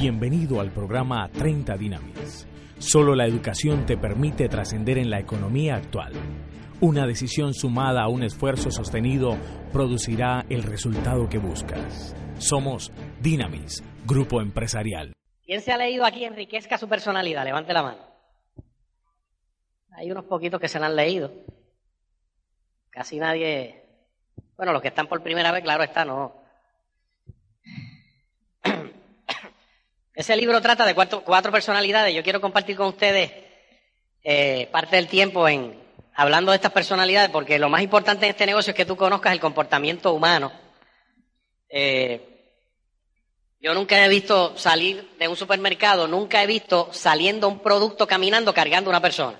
Bienvenido al programa 30 Dynamis. Solo la educación te permite trascender en la economía actual. Una decisión sumada a un esfuerzo sostenido producirá el resultado que buscas. Somos Dynamis, grupo empresarial. ¿Quién se ha leído aquí Enriquezca su personalidad? Levante la mano. Hay unos poquitos que se la han leído. Casi nadie. Bueno, los que están por primera vez, claro está, no. Ese libro trata de cuatro, cuatro personalidades. Yo quiero compartir con ustedes eh, parte del tiempo en hablando de estas personalidades, porque lo más importante en este negocio es que tú conozcas el comportamiento humano. Eh, yo nunca he visto salir de un supermercado, nunca he visto saliendo un producto caminando cargando una persona.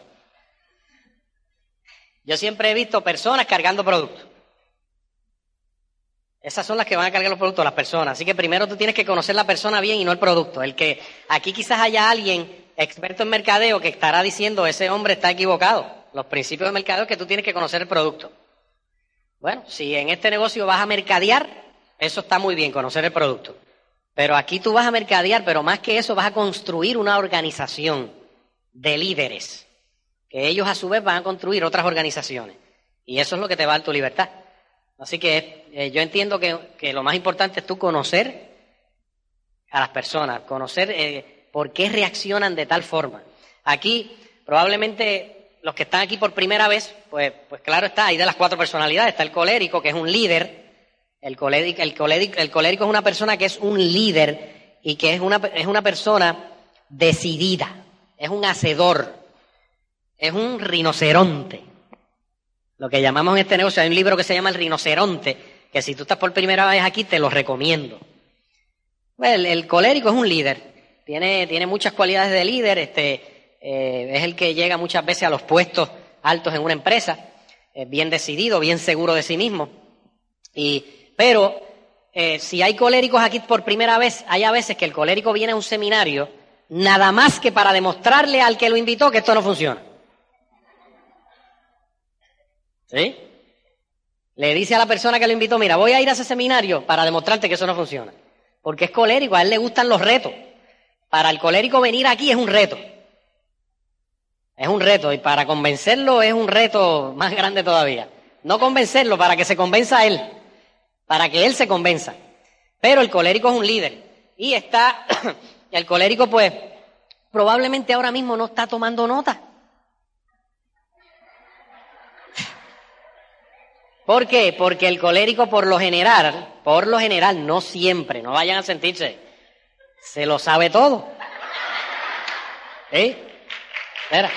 Yo siempre he visto personas cargando productos. Esas son las que van a cargar los productos, las personas. Así que primero tú tienes que conocer la persona bien y no el producto. El que aquí quizás haya alguien experto en mercadeo que estará diciendo ese hombre está equivocado. Los principios de mercadeo es que tú tienes que conocer el producto. Bueno, si en este negocio vas a mercadear, eso está muy bien, conocer el producto. Pero aquí tú vas a mercadear, pero más que eso vas a construir una organización de líderes, que ellos a su vez van a construir otras organizaciones. Y eso es lo que te va a dar tu libertad. Así que eh, yo entiendo que, lo más importante es tú conocer a las personas, conocer eh, por qué reaccionan de tal forma. Aquí, probablemente los que están aquí por primera vez, pues, pues claro está, hay de las cuatro personalidades, está el colérico, que es un líder, el colérico, el, colérico, el colérico es una persona que es un líder y que es una, es una persona decidida, es un hacedor, es un rinoceronte. Lo que llamamos en este negocio, hay un libro que se llama El rinoceronte, que si tú estás por primera vez aquí te lo recomiendo. Pues el, colérico es un líder, tiene, tiene muchas cualidades de líder, este, eh, es el que llega muchas veces a los puestos altos en una empresa, es bien decidido, bien seguro de sí mismo. Y pero eh, si hay coléricos aquí por primera vez, hay a veces que el colérico viene a un seminario nada más que para demostrarle al que lo invitó que esto no funciona. ¿Sí? Le dice a la persona que lo invitó, mira, voy a ir a ese seminario para demostrarte que eso no funciona. Porque es colérico, a él le gustan los retos. Para el colérico venir aquí es un reto. Es un reto y para convencerlo es un reto más grande todavía. No convencerlo, para que se convenza a él para que él se convenza. Pero el colérico es un líder. Y está, el colérico pues probablemente ahora mismo no está tomando nota. ¿Por qué? Porque el colérico por lo general, por lo general, no siempre, no vayan a sentirse, se lo sabe todo. ¿Eh? Espera.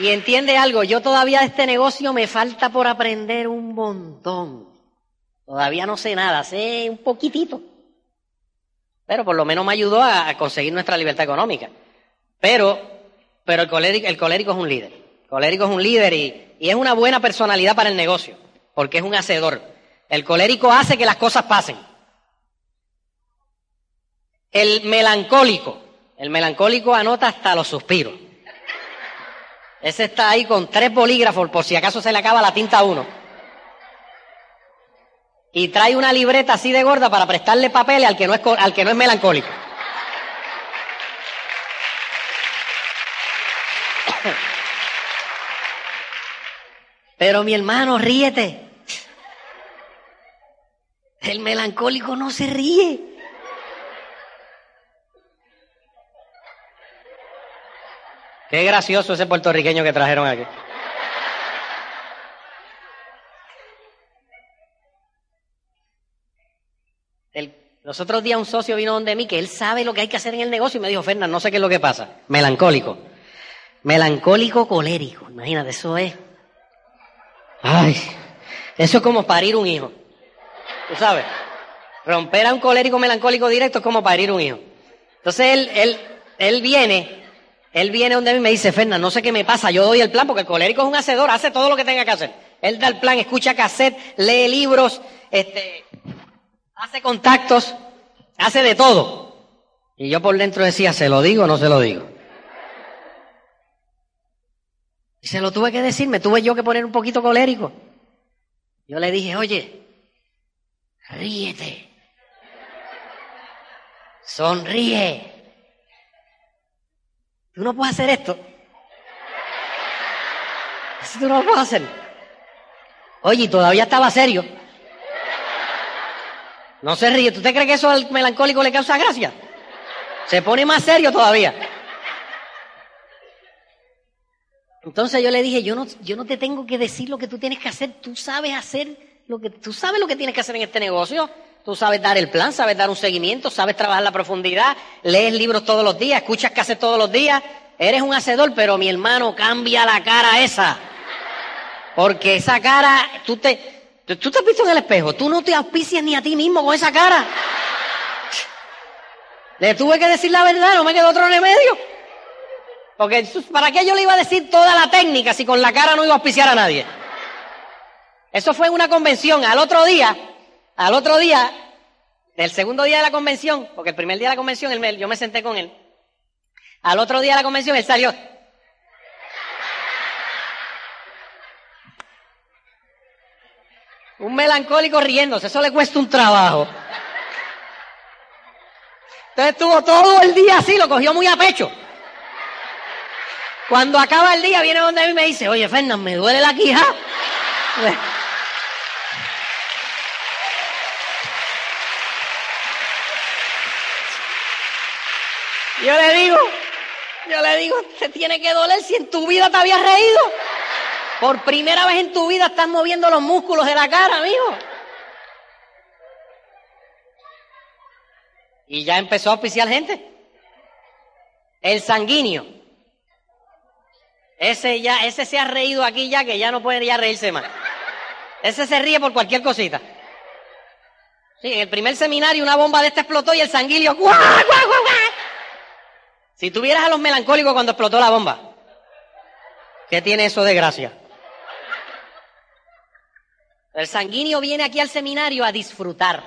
Y entiende algo, yo todavía de este negocio me falta por aprender un montón. Todavía no sé nada, sé un poquitito. Pero por lo menos me ayudó a, conseguir nuestra libertad económica. Pero, pero el colérico, es un líder. El colérico es un líder y, y es una buena personalidad para el negocio, porque es un hacedor. El colérico hace que las cosas pasen. El melancólico, el melancólico anota hasta los suspiros. Ese está ahí con tres bolígrafos por si acaso se le acaba la tinta a uno. Y trae una libreta así de gorda para prestarle papeles al que no es, al que no es melancólico. Pero mi hermano, ríete. El melancólico no se ríe. Qué gracioso ese puertorriqueño que trajeron aquí. los otros días un socio vino donde mí que él sabe lo que hay que hacer en el negocio y me dijo, Fernán, no sé qué es lo que pasa. Melancólico. Melancólico colérico. Imagínate, eso es. Ay, eso es como parir un hijo. ¿Tú sabes? Romper a un colérico melancólico directo es como parir un hijo. Entonces él, él, él viene él viene donde a mí me dice, Fernan, no sé qué me pasa, yo doy el plan, porque el colérico es un hacedor, hace todo lo que tenga que hacer. Él da el plan, escucha cassette, lee libros, este, hace contactos, hace de todo. Y yo por dentro decía, ¿se lo digo o no se lo digo? Y se lo tuve que decir, me tuve yo que poner un poquito colérico. Yo le dije, oye, ríete. Sonríe. Tú no puedes hacer esto. Eso tú no lo puedes hacer. Oye, todavía estaba serio. No se ríe. ¿Tú te crees que eso al melancólico le causa gracia? Se pone más serio todavía. Entonces yo le dije, yo no, yo no te tengo que decir lo que tú tienes que hacer, tú sabes hacer lo que, tú sabes lo que tienes que hacer en este negocio, tú sabes dar el plan, sabes dar un seguimiento, sabes trabajar la profundidad, lees libros todos los días, escuchas haces todos los días, eres un hacedor, pero mi hermano, cambia la cara esa. Porque esa cara, tú te, tú te has visto en el espejo, tú no te auspicias ni a ti mismo con esa cara. Le tuve que decir la verdad, no me quedó otro remedio. Porque ¿para qué yo le iba a decir toda la técnica si con la cara no iba a auspiciar a nadie? Eso fue en una convención. Al otro día, al otro día, del segundo día de la convención, porque el primer día de la convención yo me senté con él. Al otro día de la convención él salió. Un melancólico riéndose, eso le cuesta un trabajo. Entonces estuvo todo el día así, lo cogió muy a pecho. Cuando acaba el día, viene donde mí y me dice, oye, Fernán, me duele la quija. Yo le digo, yo le digo, te tiene que doler si en tu vida te habías reído. Por primera vez en tu vida estás moviendo los músculos de la cara, amigo. Y ya empezó a oficiar gente. El sanguíneo. Ese ya, ese se ha reído aquí ya que ya no puede ya reírse más. Ese se ríe por cualquier cosita. Sí, en el primer seminario una bomba de esta explotó y el sanguilio. ¡guau, guau, guau, Si tuvieras a los melancólicos cuando explotó la bomba, ¿qué tiene eso de gracia? El sanguíneo viene aquí al seminario a disfrutar.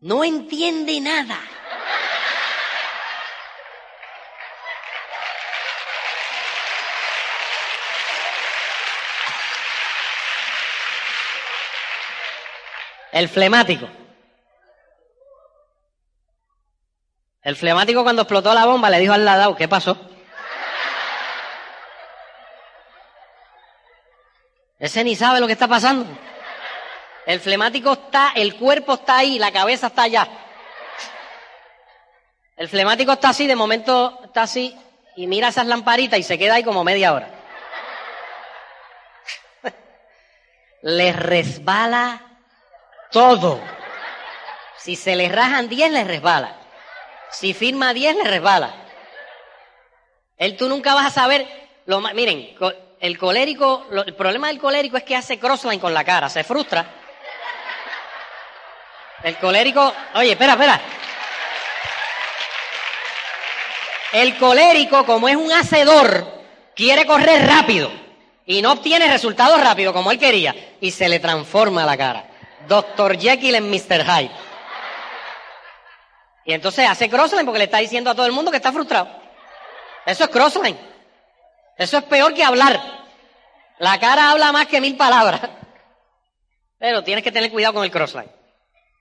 No entiende nada. El flemático. El flemático cuando explotó la bomba le dijo al ladao, ¿qué pasó? Ese ni sabe lo que está pasando. El flemático está, el cuerpo está ahí, la cabeza está allá. El flemático está así, de momento está así, y mira esas lamparitas y se queda ahí como media hora. Le resbala todo. Si se le rajan 10, le resbala. Si firma 10, le resbala. Él tú nunca vas a saber. Lo miren, el colérico, el problema del colérico es que hace crossline con la cara, se frustra. El colérico, oye, espera, espera. El colérico, como es un hacedor, quiere correr rápido y no obtiene resultados rápido como él quería y se le transforma la cara. Dr. Jekyll en Mr. Hyde. Y entonces hace crossline porque le está diciendo a todo el mundo que está frustrado. Eso es crossline. Eso es peor que hablar. La cara habla más que mil palabras. Pero tienes que tener cuidado con el crossline.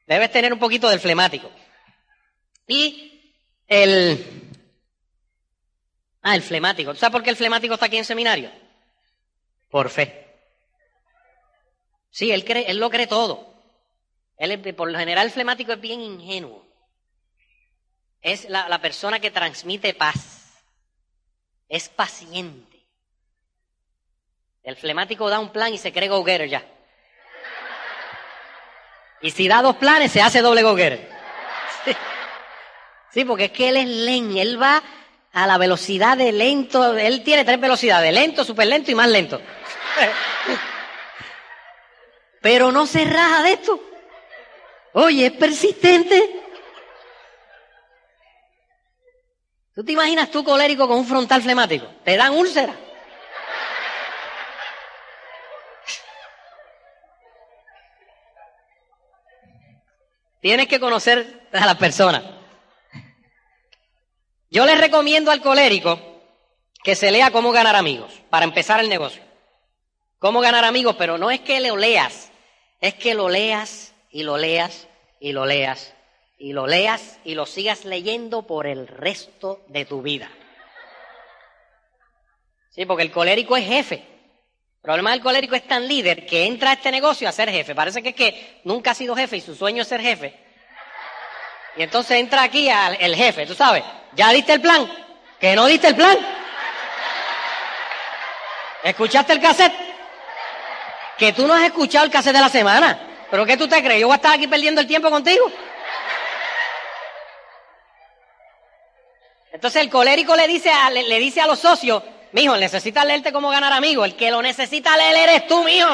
Debes tener un poquito del flemático. Y el... Ah, el flemático. ¿Sabes por qué el flemático está aquí en seminario? Por fe. Sí, él, cree, él lo cree todo. Él, por lo general, el flemático es bien ingenuo. Es la, persona que transmite paz. Es paciente. El flemático da un plan y se cree go ya. Y si da dos planes, se hace doble go Sí. porque es que él es len, él va a la velocidad de lento, él tiene tres velocidades, lento, súper lento y más lento. Pero no se raja de esto. Oye, es persistente. ¿Tú te imaginas tú colérico con un frontal flemático? Te dan úlcera. Tienes que conocer a las personas. Yo les recomiendo al colérico que se lea cómo ganar amigos para empezar el negocio. Cómo ganar amigos, pero no es que lo leas, es que lo leas y lo leas y lo leas y lo leas y lo sigas leyendo por el resto de tu vida. Sí, porque el colérico es jefe. El problema del colérico es tan líder que entra a este negocio a ser jefe. Parece que es que nunca ha sido jefe y su sueño es ser jefe. Y entonces entra aquí al, el jefe, tú sabes. ¿Ya diste el plan? ¿Que no diste el plan? ¿Escuchaste el cassette? Que tú no has escuchado el cassette de la semana. ¿Pero qué tú te crees? ¿Yo voy a estar aquí perdiendo el tiempo contigo? Entonces el colérico le dice a, le, dice a los socios, mijo, necesitas leerte cómo ganar amigos. El que lo necesita leer eres tú, mijo.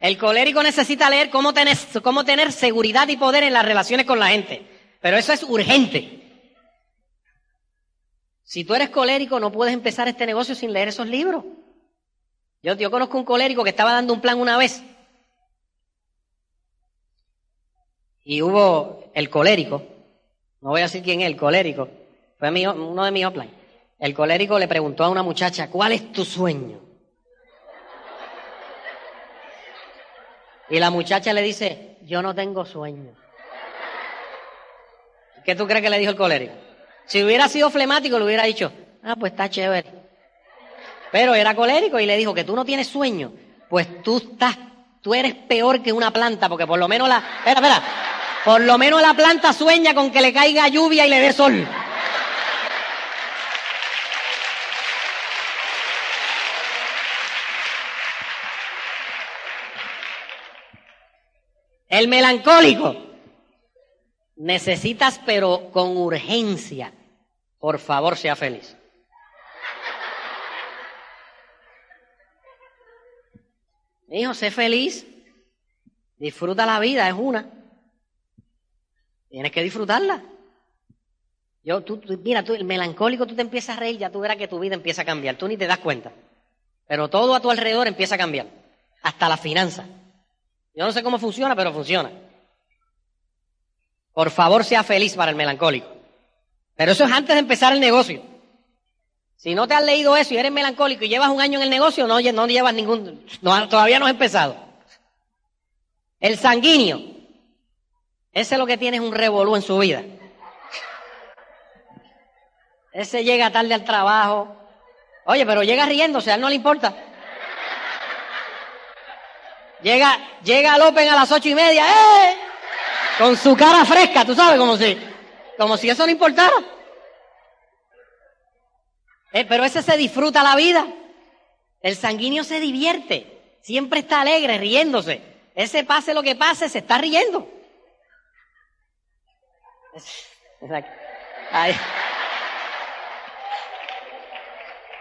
El colérico necesita leer cómo tener seguridad y poder en las relaciones con la gente. Pero eso es urgente. Si tú eres colérico, no puedes empezar este negocio sin leer esos libros. Yo, conozco un colérico que estaba dando un plan una vez. Y hubo el colérico, no voy a decir quién es, el colérico, fue uno de mis offline. El colérico le preguntó a una muchacha, ¿cuál es tu sueño? Y la muchacha le dice, yo no tengo sueño. ¿Qué tú crees que le dijo el colérico? Si hubiera sido flemático, le hubiera dicho, ah, pues está chévere. Pero era colérico y le dijo que tú no tienes sueño. Pues tú estás, tú eres peor que una planta, porque por lo menos la, espera, espera, por lo menos la planta sueña con que le caiga lluvia y le dé sol. El melancólico. Necesitas, pero con urgencia. Por favor, sea feliz. Hijo, sé feliz. Disfruta la vida, es una. Tienes que disfrutarla. Yo, tú, mira, tú, el melancólico, tú te empiezas a reír, ya tú verás que tu vida empieza a cambiar. Tú ni te das cuenta. Pero todo a tu alrededor empieza a cambiar. Hasta la finanza. Yo no sé cómo funciona, pero funciona. Por favor, sea feliz para el melancólico. Pero eso es antes de empezar el negocio. Si no te has leído eso y eres melancólico y llevas un año en el negocio, no, no llevas ningún, todavía no has empezado. El sanguíneo, ese lo que tiene es un revolú en su vida. Ese llega tarde al trabajo. Oye, pero llega riéndose, a él no le importa. Llega, llega al Open a las ocho y media, ¡eh! Con su cara fresca, tú sabes, como si, como si eso no importara. Eh, pero ese se disfruta la vida. El sanguíneo se divierte. Siempre está alegre, riéndose. Ese pase lo que pase, se está riendo.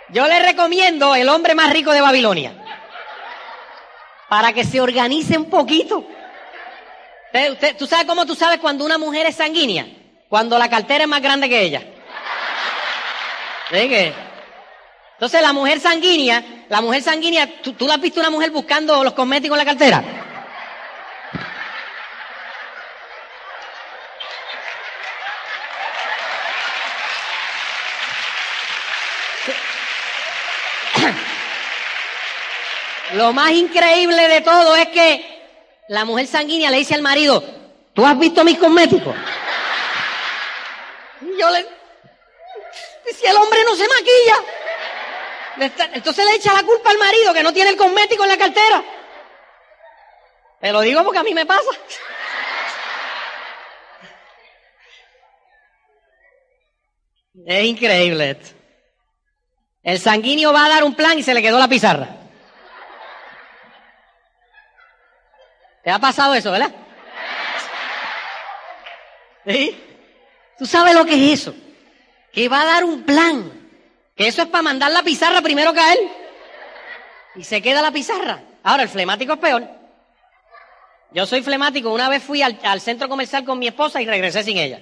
Yo le recomiendo El hombre más rico de Babilonia. Para que se organice un poquito. ¿Tú sabes cómo tú sabes cuando una mujer es sanguínea? Cuando la cartera es más grande que ella. Entonces la mujer sanguínea, la mujer sanguínea, ¿tú, ¿tú la has visto una mujer buscando los cosméticos en la cartera? Lo más increíble de todo es que la mujer sanguínea le dice al marido, ¿tú has visto mis cosméticos? Yo le... Si el hombre no se maquilla. Entonces le echa la culpa al marido que no tiene el cosmético en la cartera. Te lo digo porque a mí me pasa. Es increíble esto. El sanguíneo va a dar un plan y se le quedó la pizarra. ¿Te ha pasado eso, verdad? ¿Sí? ¿Tú sabes lo que es eso? Que va a dar un plan. Que eso es para mandar la pizarra primero que a él. Y se queda la pizarra. Ahora, el flemático es peor. Yo soy flemático. Una vez fui al, centro comercial con mi esposa y regresé sin ella.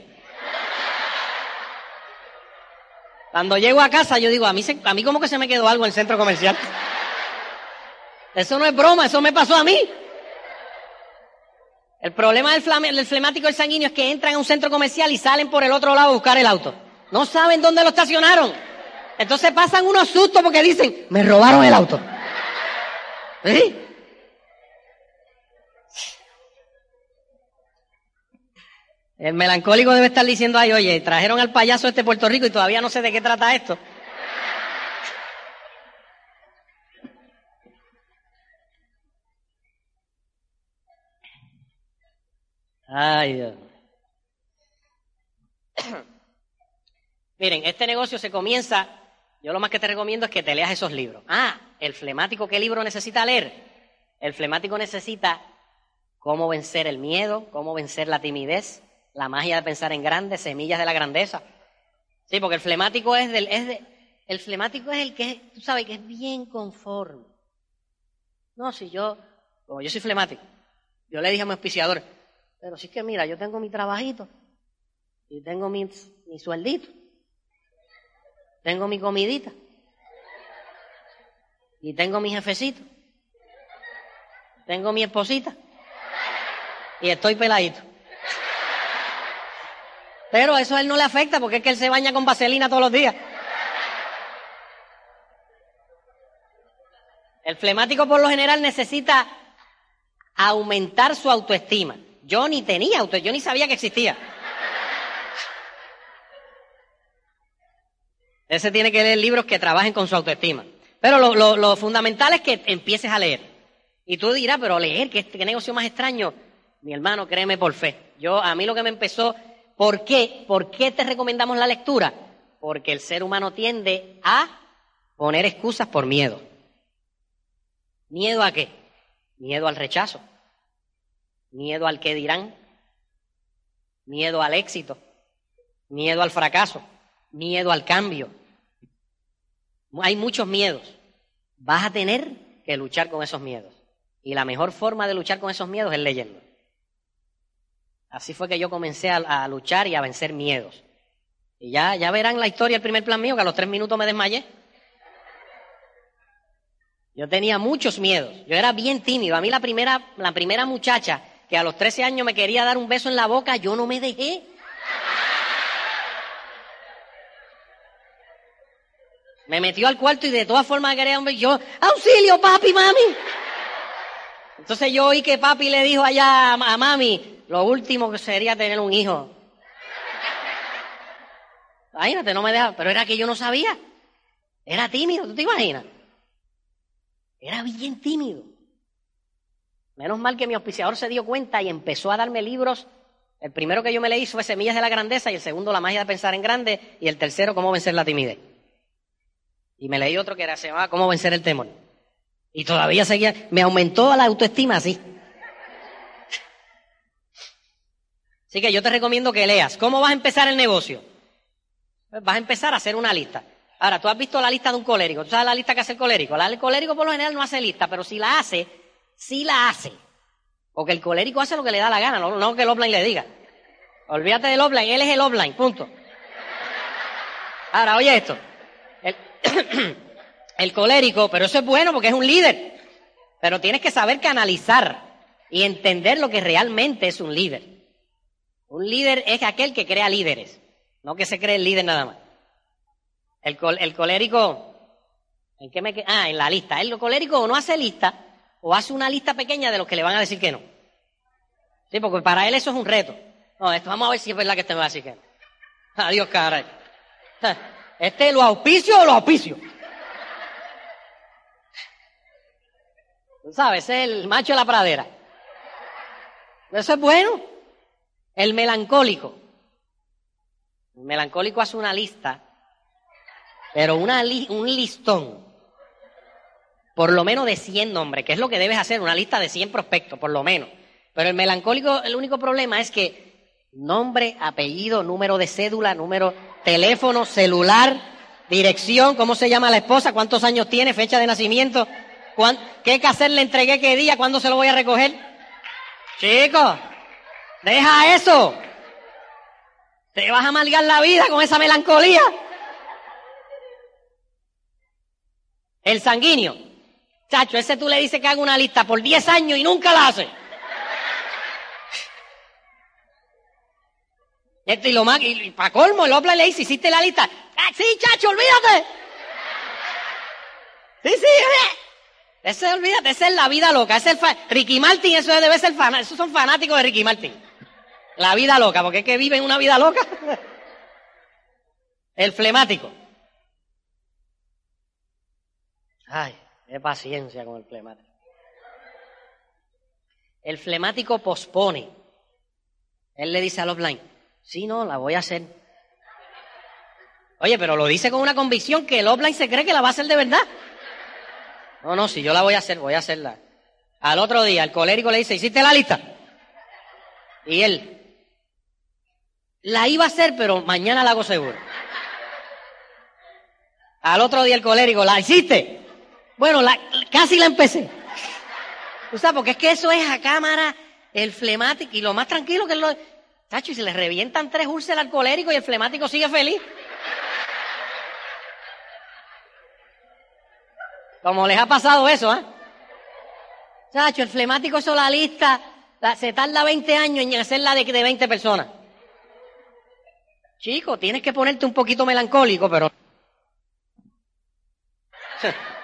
Cuando llego a casa, yo digo, a mí, se, a mí como que se me quedó algo en el centro comercial. Eso no es broma, eso me pasó a mí. El problema del, del flemático y el sanguíneo es que entran a un centro comercial y salen por el otro lado a buscar el auto. No saben dónde lo estacionaron. Entonces pasan unos sustos porque dicen, me robaron el auto. ¿Sí? El melancólico debe estar diciendo, ay, oye, trajeron al payaso este Puerto Rico y todavía no sé de qué trata esto. Ay, Dios. Miren, este negocio se comienza, yo lo más que te recomiendo es que te leas esos libros. Ah, el flemático, ¿qué libro necesita leer? El flemático necesita cómo vencer el miedo, cómo vencer la timidez, la magia de pensar en grandes, semillas de la grandeza. Sí, porque el flemático es del, es de, el flemático es el que, tú sabes, que es bien conforme. No, si yo, como yo soy flemático, yo le dije a mi auspiciador, pero es que mira, yo tengo mi trabajito y tengo mi, mi sueldito, tengo mi comidita y tengo mi jefecito, tengo mi esposita y estoy peladito. Pero eso a él no le afecta porque es que él se baña con vaselina todos los días. El flemático por lo general necesita aumentar su autoestima. Yo ni tenía auto, yo ni sabía que existía. Ese tiene que leer libros que trabajen con su autoestima. Pero lo, fundamental es que empieces a leer. Y tú dirás, pero leer, ¿qué, qué negocio más extraño? Mi hermano, créeme por fe. Yo, a mí lo que me empezó, ¿por qué? ¿Por qué te recomendamos la lectura? Porque el ser humano tiende a poner excusas por miedo. ¿Miedo a qué? Miedo al rechazo miedo al que dirán, miedo al éxito, miedo al fracaso, miedo al cambio. Hay muchos miedos. Vas a tener que luchar con esos miedos. Y la mejor forma de luchar con esos miedos es leyendo. Así fue que yo comencé a, luchar y a vencer miedos. Y ya, ya verán la historia, el primer plan mío, que a los tres minutos me desmayé. Yo tenía muchos miedos. Yo era bien tímido. A mí la primera, la primera muchacha que a los 13 años me quería dar un beso en la boca, yo no me dejé. Me metió al cuarto y de todas formas quería un. Yo, auxilio, papi, mami. Entonces yo oí que papi le dijo allá a mami, lo último que sería tener un hijo. Imagínate, no me deja, pero era que yo no sabía. Era tímido, ¿tú te imaginas? Era bien tímido. Menos mal que mi auspiciador se dio cuenta y empezó a darme libros. El primero que yo me leí fue Semillas de la Grandeza y el segundo La magia de pensar en grande y el tercero Cómo vencer la timidez. Y me leí otro que era, se llamaba Cómo vencer el temor. Y todavía seguía, me aumentó la autoestima así. Así que yo te recomiendo que leas. ¿Cómo vas a empezar el negocio? Pues vas a empezar a hacer una lista. Ahora, tú has visto la lista de un colérico. ¿Tú sabes la lista que hace el colérico? El colérico por lo general no hace lista, pero si la hace, sí la hace. Porque el colérico hace lo que le da la gana, no, que el offline le diga. Olvídate del offline, él es el offline, punto. Ahora, oye esto. El, el colérico, pero eso es bueno porque es un líder. Pero tienes que saber canalizar y entender lo que realmente es un líder. Un líder es aquel que crea líderes, no que se cree el líder nada más. El, el colérico, ¿en qué me Ah, en la lista. El colérico no hace lista, o hace una lista pequeña de los que le van a decir que no. Sí, porque para él eso es un reto. No, esto, vamos a ver si es verdad que este me va a decir que no. Adiós, caray. ¿Este lo auspicio o lo auspicio? Tú sabes, es el macho de la pradera. Eso es bueno. El melancólico. El melancólico hace una lista, pero una un listón por lo menos de 100 nombres, que es lo que debes hacer, una lista de 100 prospectos, por lo menos. Pero el melancólico, el único problema es que nombre, apellido, número de cédula, número, teléfono, celular, dirección, cómo se llama la esposa, cuántos años tiene, fecha de nacimiento, qué caser le entregué qué día, cuándo se lo voy a recoger. Chicos, deja eso. Te vas a amargar la vida con esa melancolía. El sanguíneo. Chacho, ese tú le dices que haga una lista por 10 años y nunca la hace. Esto y lo más, y, para colmo, el Opla le dice, ¿hiciste la lista? Ah, sí, chacho, olvídate. Sí, sí, eh. ese, olvídate, esa es la vida loca. Ese es el Ricky Martin, eso debe ser fan, esos son fanáticos de Ricky Martin. La vida loca, porque es que viven una vida loca. El flemático. Ay, qué paciencia con el flemático. El flemático pospone. Él le dice al offline, sí, no, la voy a hacer. Oye, pero lo dice con una convicción que el offline se cree que la va a hacer de verdad. No, no, si yo la voy a hacer, voy a hacerla. Al otro día, el colérico le dice, ¿hiciste la lista? Y él, la iba a hacer, pero mañana la hago seguro. Al otro día el colérico, ¿la hiciste? Bueno, la, casi la empecé. ¿Tú sabes? Porque es que eso es a cámara, el flemático, y lo más tranquilo que es lo... Tacho, y se le revientan tres úlceras al y el flemático sigue feliz. Como les ha pasado eso, ¿eh? Chacho, el flemático eso la lista, se tarda 20 años en hacerla de, de 20 personas. Chico, tienes que ponerte un poquito melancólico, pero...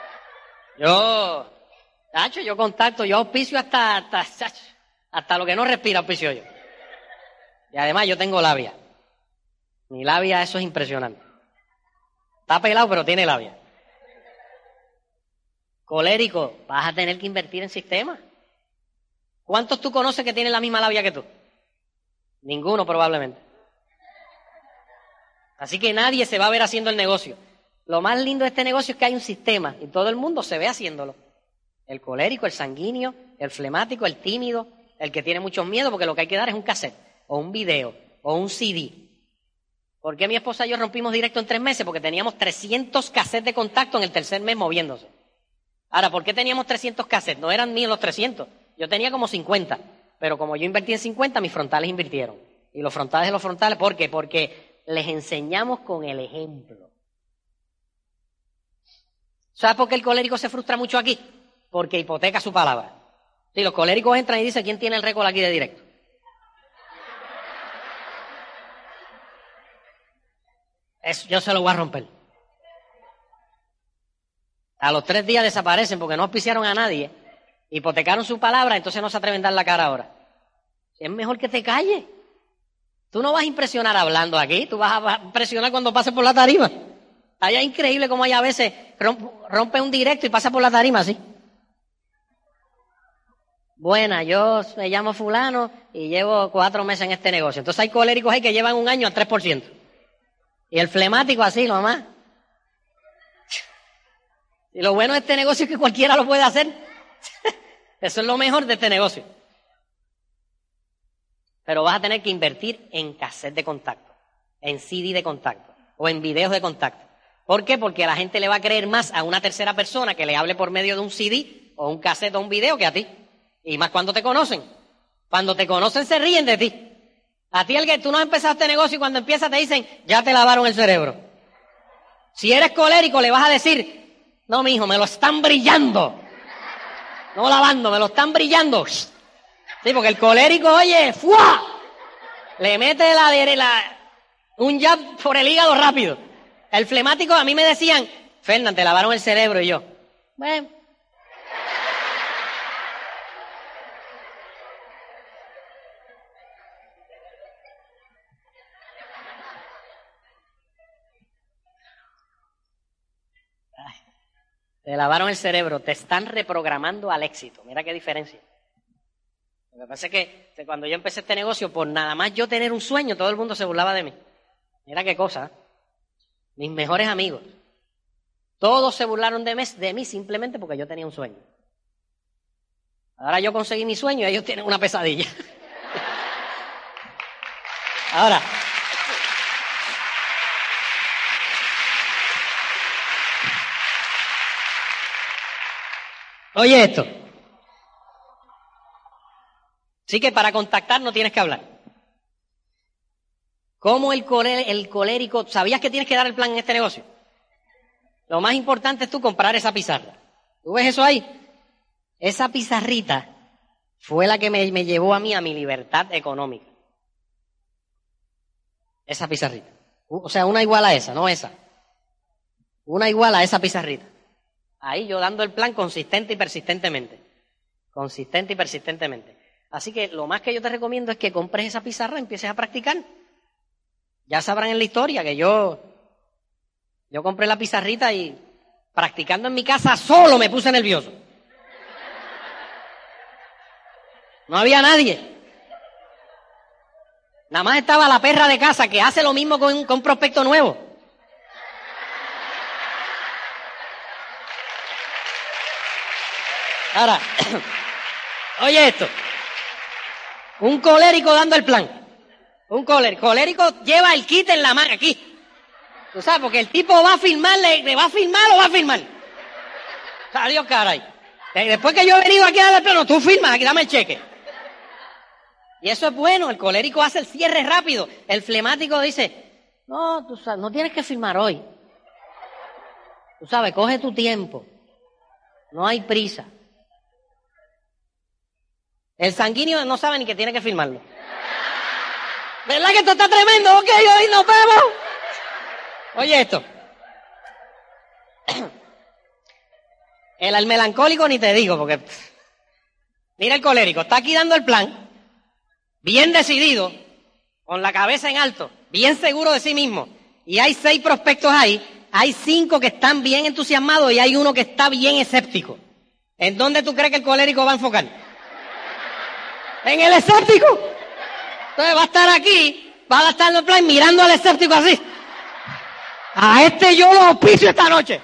yo, Chacho, yo contacto, yo auspicio hasta, hasta, hasta lo que no respira auspicio yo. Y además yo tengo labia. Mi labia, eso es impresionante. Está pelado, pero tiene labia. Colérico, vas a tener que invertir en sistemas. ¿Cuántos tú conoces que tienen la misma labia que tú? Ninguno probablemente. Así que nadie se va a ver haciendo el negocio. Lo más lindo de este negocio es que hay un sistema y todo el mundo se ve haciéndolo. El colérico, el sanguíneo, el flemático, el tímido, el que tiene muchos miedos, porque lo que hay que dar es un cassette, o un video, o un CD. ¿Por qué mi esposa y yo rompimos directo en tres meses? Porque teníamos 300 cassettes de contacto en el tercer mes moviéndose. Ahora, ¿por qué teníamos 300 cassettes? No eran míos los 300. Yo tenía como 50. Pero como yo invertí en 50, mis frontales invirtieron. Y los frontales de los frontales, ¿por qué? Porque les enseñamos con el ejemplo. ¿Sabes por qué el colérico se frustra mucho aquí? Porque hipoteca su palabra. Si los coléricos entran y dicen, ¿quién tiene el récord aquí de directo? yo se lo voy a romper. A los tres días desaparecen porque no auspiciaron a nadie, hipotecaron su palabra, entonces no se atreven a dar la cara ahora. Es mejor que te calles. Tú no vas a impresionar hablando aquí, tú vas a impresionar cuando pases por la tarima. Allá es increíble como hay a veces rompe un directo y pasa por la tarima así. Buena, yo me llamo fulano y llevo cuatro meses en este negocio. Entonces hay coléricos ahí que llevan un año al 3%. Y el flemático así nomás. Y lo bueno de este negocio es que cualquiera lo puede hacer. Eso es lo mejor de este negocio. Pero vas a tener que invertir en cassette de contacto, en CD de contacto o en videos de contacto. ¿Por qué? Porque la gente le va a creer más a una tercera persona que le hable por medio de un CD o un cassette o un video que a ti. Y más cuando te conocen. Cuando te conocen se ríen de ti. A ti el que tú no has empezado negocio y cuando empiezas te dicen, ya te lavaron el cerebro. Si eres colérico le vas a decir, no, mi hijo, me lo están brillando. No lavando, me lo están brillando. Sí, porque el colérico, oye, ¡fua! Le mete la, la un jab por el hígado rápido. El flemático, a mí me decían, Fernán, te lavaron el cerebro y yo. Bueno. Te lavaron el cerebro, te están reprogramando al éxito. Mira qué diferencia. Lo que pasa es que cuando yo empecé este negocio, por nada más yo tener un sueño, todo el mundo se burlaba de mí. Mira qué cosa. Mis mejores amigos. Todos se burlaron de mí, de mí simplemente porque yo tenía un sueño. Ahora yo conseguí mi sueño y ellos tienen una pesadilla. Ahora, Oye esto. Así que para contactar no tienes que hablar. ¿Cómo el, colérico, sabías que tienes que dar el plan en este negocio? Lo más importante es tú comprar esa pizarra. ¿Tú ves eso ahí? Esa pizarrita fue la que me, me llevó a mí a mi libertad económica. Esa pizarrita. O sea, una igual a esa, no esa. Una igual a esa pizarrita. Ahí yo dando el plan consistente y persistentemente. Consistente y persistentemente. Así que lo más que yo te recomiendo es que compres esa pizarra y empieces a practicar. Ya sabrán en la historia que yo, yo compré la pizarrita y practicando en mi casa solo me puse nervioso. No había nadie. Nada más estaba la perra de casa que hace lo mismo con, con prospecto nuevo. Ahora, oye esto. Un colérico dando el plan. Un colérico. Colérico lleva el kit en la mano aquí. Tú sabes, porque el tipo va a firmar, le, va a firmar o va a firmar. Adiós, caray. Después que yo he venido aquí a dar el tú firmas, aquí dame el cheque. Y eso es bueno, el colérico hace el cierre rápido. El flemático dice, no, tú sabes, no tienes que firmar hoy. Tú sabes, coge tu tiempo. No hay prisa. El sanguíneo no sabe ni que tiene que firmarlo. ¿Verdad que esto está tremendo? Ok, hoy nos vemos. Oye esto. El, melancólico ni te digo, porque... Mira el colérico, está aquí dando el plan, bien decidido, con la cabeza en alto, bien seguro de sí mismo. Y hay seis prospectos ahí, hay cinco que están bien entusiasmados y hay uno que está bien escéptico. ¿En dónde tú crees que el colérico va a enfocar? En el escéptico. Entonces va a estar aquí, va a estar en el plan mirando al escéptico así. A este yo lo auspicio esta noche.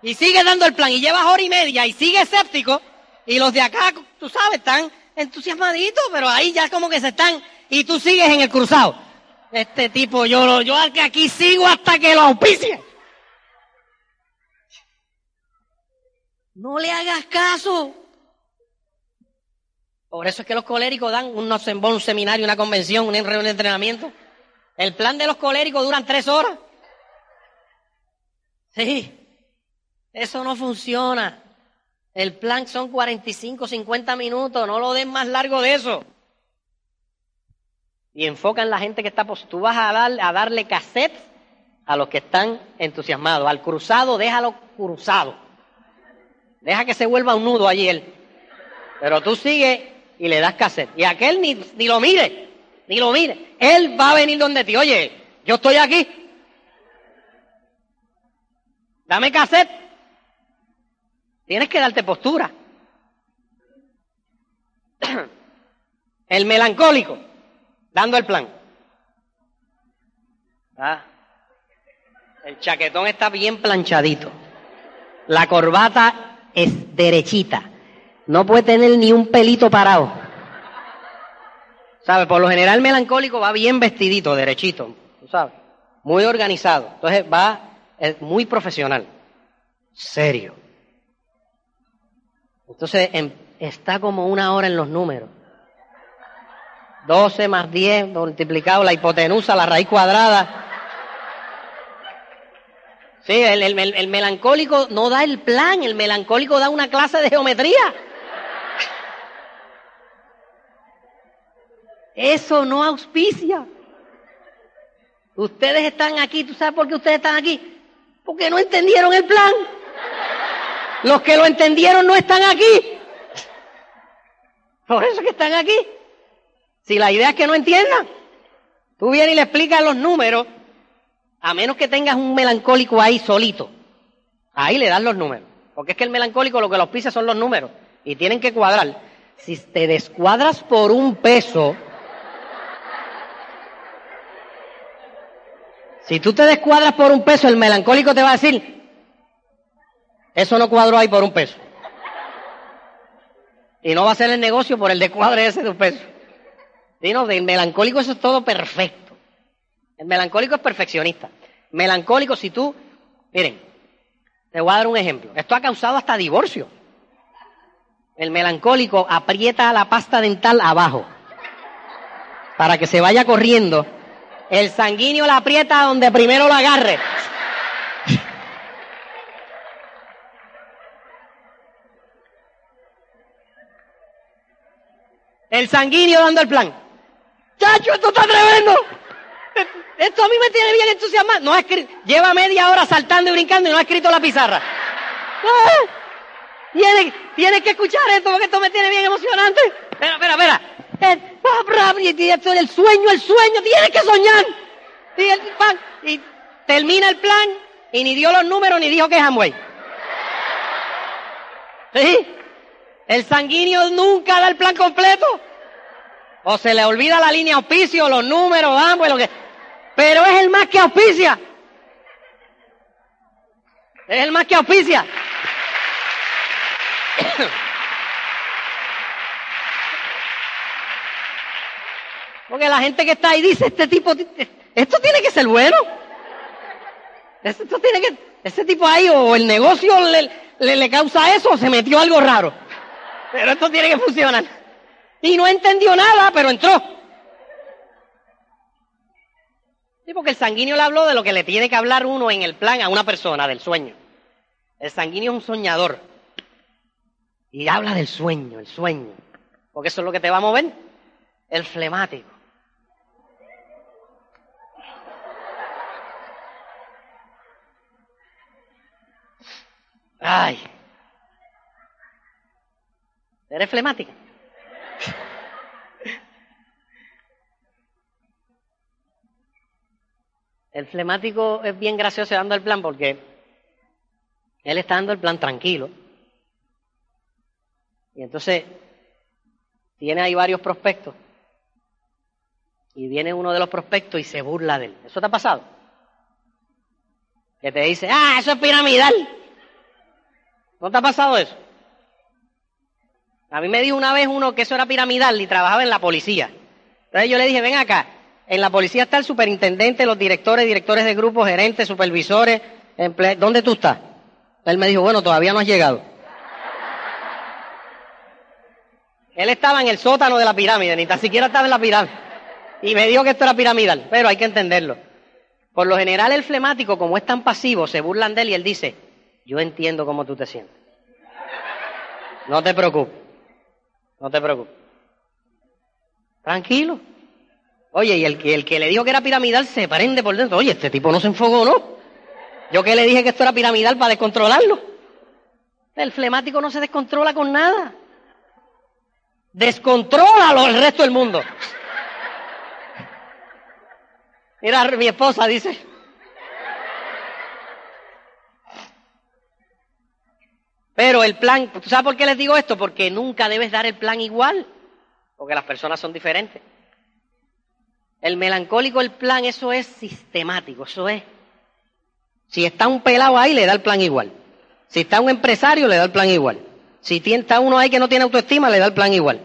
Y sigue dando el plan y lleva hora y media y sigue escéptico. Y los de acá, tú sabes, están entusiasmaditos, pero ahí ya como que se están y tú sigues en el cruzado. Este tipo, yo, yo al que aquí sigo hasta que lo auspicie. No le hagas caso. Por eso es que los coléricos dan unos, un seminario, una convención, una reunión de entrenamiento. El plan de los coléricos duran tres horas. Sí, eso no funciona. El plan son 45, 50 minutos, no lo den más largo de eso. Y enfoca en la gente que está, pues tú vas a, a darle cassette a los que están entusiasmados. Al cruzado, déjalo cruzado. Deja que se vuelva un nudo allí él. Pero tú sigues y le das cassette. Y aquel ni, ni lo mire, ni lo mire. Él va a venir donde ti. Oye, yo estoy aquí. Dame cassette. Tienes que darte postura. El melancólico, dando el plan. ¿Ah? El chaquetón está bien planchadito. La corbata es derechita. No puede tener ni un pelito parado. ¿Sabe? Por lo general el melancólico va bien vestidito, derechito, ¿sabes? Muy organizado. Entonces va, es muy profesional. Serio. Entonces em, está como una hora en los números. 12 más 10 multiplicado la hipotenusa, la raíz cuadrada. Sí, el melancólico no da el plan, el melancólico da una clase de geometría. Eso no auspicia. Ustedes están aquí, ¿tú sabes por qué ustedes están aquí? Porque no entendieron el plan. Los que lo entendieron no están aquí. Por eso que están aquí. Si la idea es que no entiendan, tú vienes y le explicas los números, a menos que tengas un melancólico ahí solito. Ahí le das los números. Porque es que el melancólico lo que lo auspicia son los números. Y tienen que cuadrar. Si te descuadras por un peso, Si tú te descuadras por un peso, el melancólico te va a decir, eso no cuadró ahí por un peso. Y no va a ser el negocio por el descuadre ese de un peso. Y no, del melancólico eso es todo perfecto. El melancólico es perfeccionista. Melancólico, si tú, miren, te voy a dar un ejemplo. Esto ha causado hasta divorcio. El melancólico aprieta la pasta dental abajo para que se vaya corriendo el sanguíneo la aprieta donde primero lo agarre. El sanguíneo dando el plan. Chacho, esto está tremendo. Esto a mí me tiene bien entusiasmado. No ha lleva media hora saltando y brincando y no ha escrito la pizarra. ¡Ah! Tienes, que escuchar esto porque esto me tiene bien emocionante. Espera, espera, espera. El, sueño, el sueño, tienes que soñar. Y, el, y termina el plan y ni dio los números ni dijo que es Amway. ¿Sí? El sanguíneo nunca da el plan completo. O se le olvida la línea auspicio, los números, Amway, lo que... Pero es el más que auspicia. Es el más que auspicia. Porque la gente que está ahí dice, este tipo, esto tiene que ser bueno. Esto tiene que, ese tipo ahí o el negocio le, le, causa eso o se metió algo raro. Pero esto tiene que funcionar. Y no entendió nada, pero entró. Sí, porque el sanguíneo le habló de lo que le tiene que hablar uno en el plan a una persona, del sueño. El sanguíneo es un soñador. Y habla del sueño, el sueño. Porque eso es lo que te va a mover. El flemático. Ay. ¿Eres flemática? El flemático es bien gracioso dando el plan porque él está dando el plan tranquilo. Y entonces tiene ahí varios prospectos. Y viene uno de los prospectos y se burla de él. ¿Eso te ha pasado? Que te dice, ah, eso es piramidal. ¿No te ha pasado eso? A mí me dijo una vez uno que eso era piramidal y trabajaba en la policía. Entonces yo le dije, ven acá, en la policía está el superintendente, los directores, directores de grupos, gerentes, supervisores. ¿Dónde tú estás? Él me dijo, bueno, todavía no has llegado. Él estaba en el sótano de la pirámide, ni tan siquiera estaba en la pirámide. Y me dijo que esto era piramidal, pero hay que entenderlo. Por lo general el flemático, como es tan pasivo, se burlan de él y él dice, yo entiendo cómo tú te sientes. No te preocupes, no te preocupes. Tranquilo. Oye, y el que, el que le dijo que era piramidal se prende por dentro. Oye, este tipo no se enfogó, ¿no? Yo que le dije que esto era piramidal para descontrolarlo. El flemático no se descontrola con nada. Descontrólalo el resto del mundo. Mira, mi esposa dice. Pero el plan, ¿sabes por qué les digo esto? Porque nunca debes dar el plan igual, porque las personas son diferentes. El melancólico, el plan, eso es sistemático, eso es. Si está un pelado ahí, le da el plan igual. Si está un empresario, le da el plan igual. Si está uno ahí que no tiene autoestima, le da el plan igual.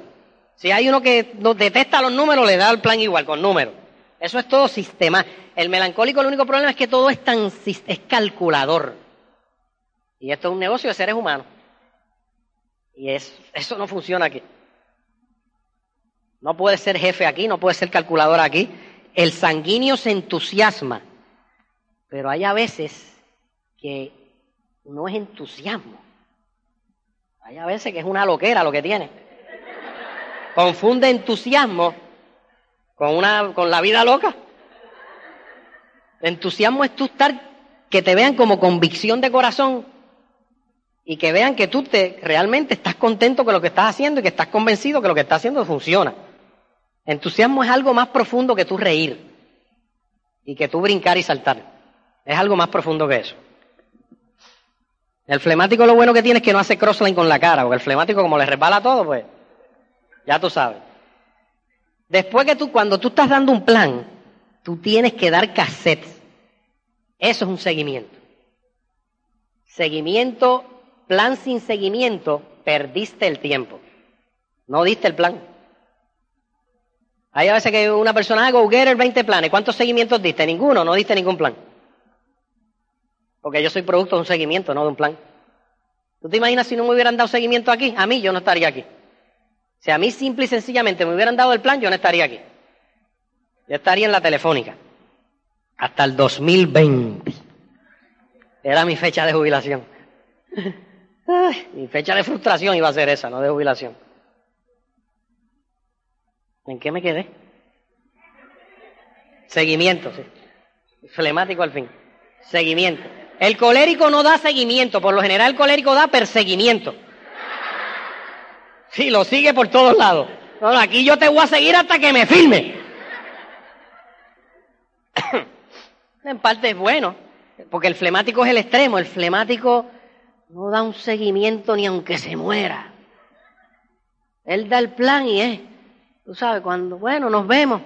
Si hay uno que detesta los números, le da el plan igual, con números. Eso es todo sistema. El melancólico, el único problema es que todo es tan es calculador. Y esto es un negocio de seres humanos. Y eso no funciona aquí. No puede ser jefe aquí, no puede ser calculador aquí. El sanguíneo se entusiasma. Pero hay a veces que no es entusiasmo. Hay a veces que es una loquera lo que tiene. Confunde entusiasmo con, una, con la vida loca. Entusiasmo es tú estar, que te vean como convicción de corazón y que vean que tú te, realmente estás contento con lo que estás haciendo y que estás convencido que lo que estás haciendo funciona. Entusiasmo es algo más profundo que tú reír y que tú brincar y saltar. Es algo más profundo que eso. El flemático lo bueno que tiene es que no hace crossline con la cara, porque el flemático como le resbala todo, pues ya tú sabes. Después que tú, cuando tú estás dando un plan, tú tienes que dar cassettes. Eso es un seguimiento. Seguimiento, plan sin seguimiento, perdiste el tiempo. No diste el plan. Hay a veces que una persona, ah, go el 20 planes. ¿Cuántos seguimientos diste? Ninguno, no diste ningún plan. Porque yo soy producto de un seguimiento, no de un plan. ¿Tú te imaginas si no me hubieran dado seguimiento aquí? A mí yo no estaría aquí. Si a mí simple y sencillamente me hubieran dado el plan, yo no estaría aquí. Yo estaría en la telefónica. Hasta el 2020. Era mi fecha de jubilación. mi fecha de frustración iba a ser esa, no de jubilación. ¿En qué me quedé? Seguimiento, sí. Flemático al fin. Seguimiento. El colérico no da seguimiento, por lo general el colérico da perseguimiento. Sí, lo sigue por todos lados. No, aquí yo te voy a seguir hasta que me firme. en parte es bueno, porque el flemático es el extremo. El flemático no da un seguimiento ni aunque se muera. Él da el plan y es, tú sabes, cuando, bueno, nos vemos.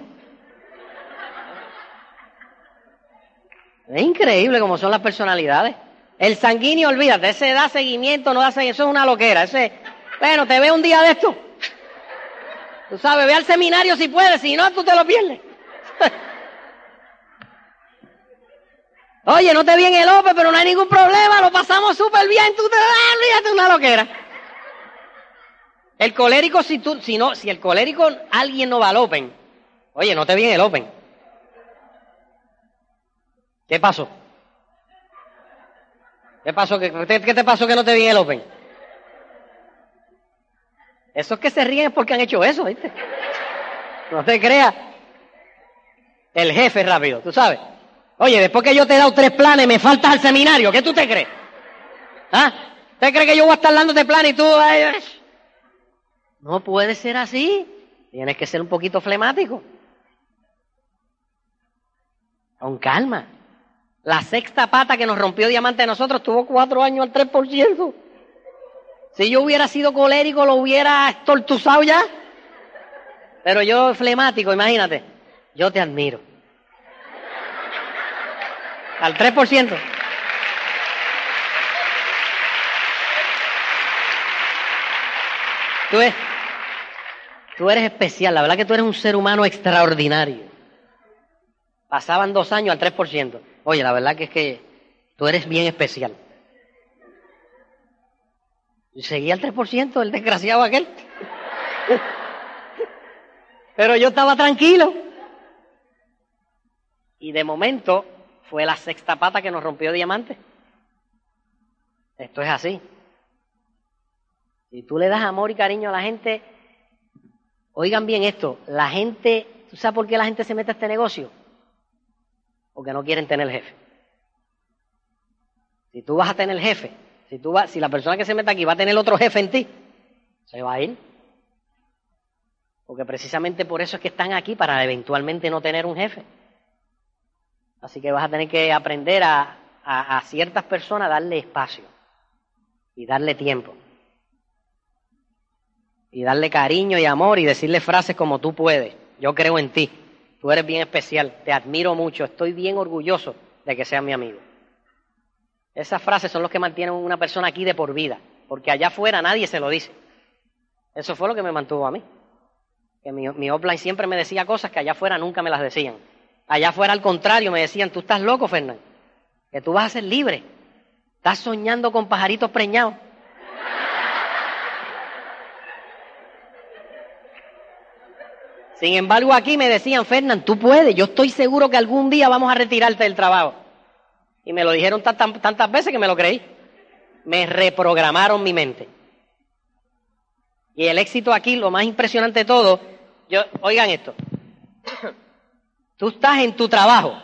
Es increíble como son las personalidades. El sanguíneo, olvídate, ese da seguimiento, no da seguimiento, eso es una loquera. Ese, bueno, te veo un día de esto. Tú sabes, ve al seminario si puedes, si no, tú te lo pierdes. Oye, no te vi en el OPE, pero no hay ningún problema, lo pasamos súper bien, tú te olvídate una loquera. El colérico, si tú, si no, si el colérico alguien no va al Open, oye, no te vi en el Open. ¿Qué pasó? ¿Qué pasó? ¿Qué, qué te pasó que no te vi en el Open? Esos que se ríen es porque han hecho eso, ¿viste? No te creas. El jefe rápido, tú sabes. Oye, después que yo te he dado tres planes, me faltas al seminario, ¿qué tú te crees? ¿Ah? ¿Usted cree que yo voy a estar dándote planes y tú... No puede ser así. Tienes que ser un poquito flemático. Con calma. La sexta pata que nos rompió diamante de nosotros tuvo cuatro años al 3%. Si yo hubiera sido colérico, lo hubiera estortuzado ya. Pero yo flemático, imagínate. Yo te admiro. Al 3%. Tú eres, tú eres especial, la verdad que tú eres un ser humano extraordinario. Pasaban dos años al 3%. Oye, la verdad que es que tú eres bien especial. Y seguía el 3%, el desgraciado aquel. Pero yo estaba tranquilo. Y de momento fue la sexta pata que nos rompió diamante. Esto es así. Si tú le das amor y cariño a la gente, oigan bien esto, la gente, ¿tú sabes por qué la gente se mete a este negocio? Porque no quieren tener jefe. Si tú vas a tener jefe, si, tú vas, si la persona que se mete aquí va a tener otro jefe en ti, se va a ir. Porque precisamente por eso es que están aquí, para eventualmente no tener un jefe. Así que vas a tener que aprender a, a, ciertas personas darle espacio y darle tiempo. Y darle cariño y amor y decirle frases como tú puedes. Yo creo en ti. Tú eres bien especial. Te admiro mucho. Estoy bien orgulloso de que seas mi amigo. Esas frases son las que mantienen una persona aquí de por vida, porque allá afuera nadie se lo dice. Eso fue lo que me mantuvo a mí. Que mi, mi offline siempre me decía cosas que allá afuera nunca me las decían. Allá afuera al contrario me decían, tú estás loco, Fernán, que tú vas a ser libre. Estás soñando con pajaritos preñados. Sin embargo, aquí me decían, Fernán, tú puedes, yo estoy seguro que algún día vamos a retirarte del trabajo. Y me lo dijeron tantas, veces que me lo creí. Me reprogramaron mi mente. Y el éxito aquí, lo más impresionante de todo, yo, oigan esto, tú estás en tu trabajo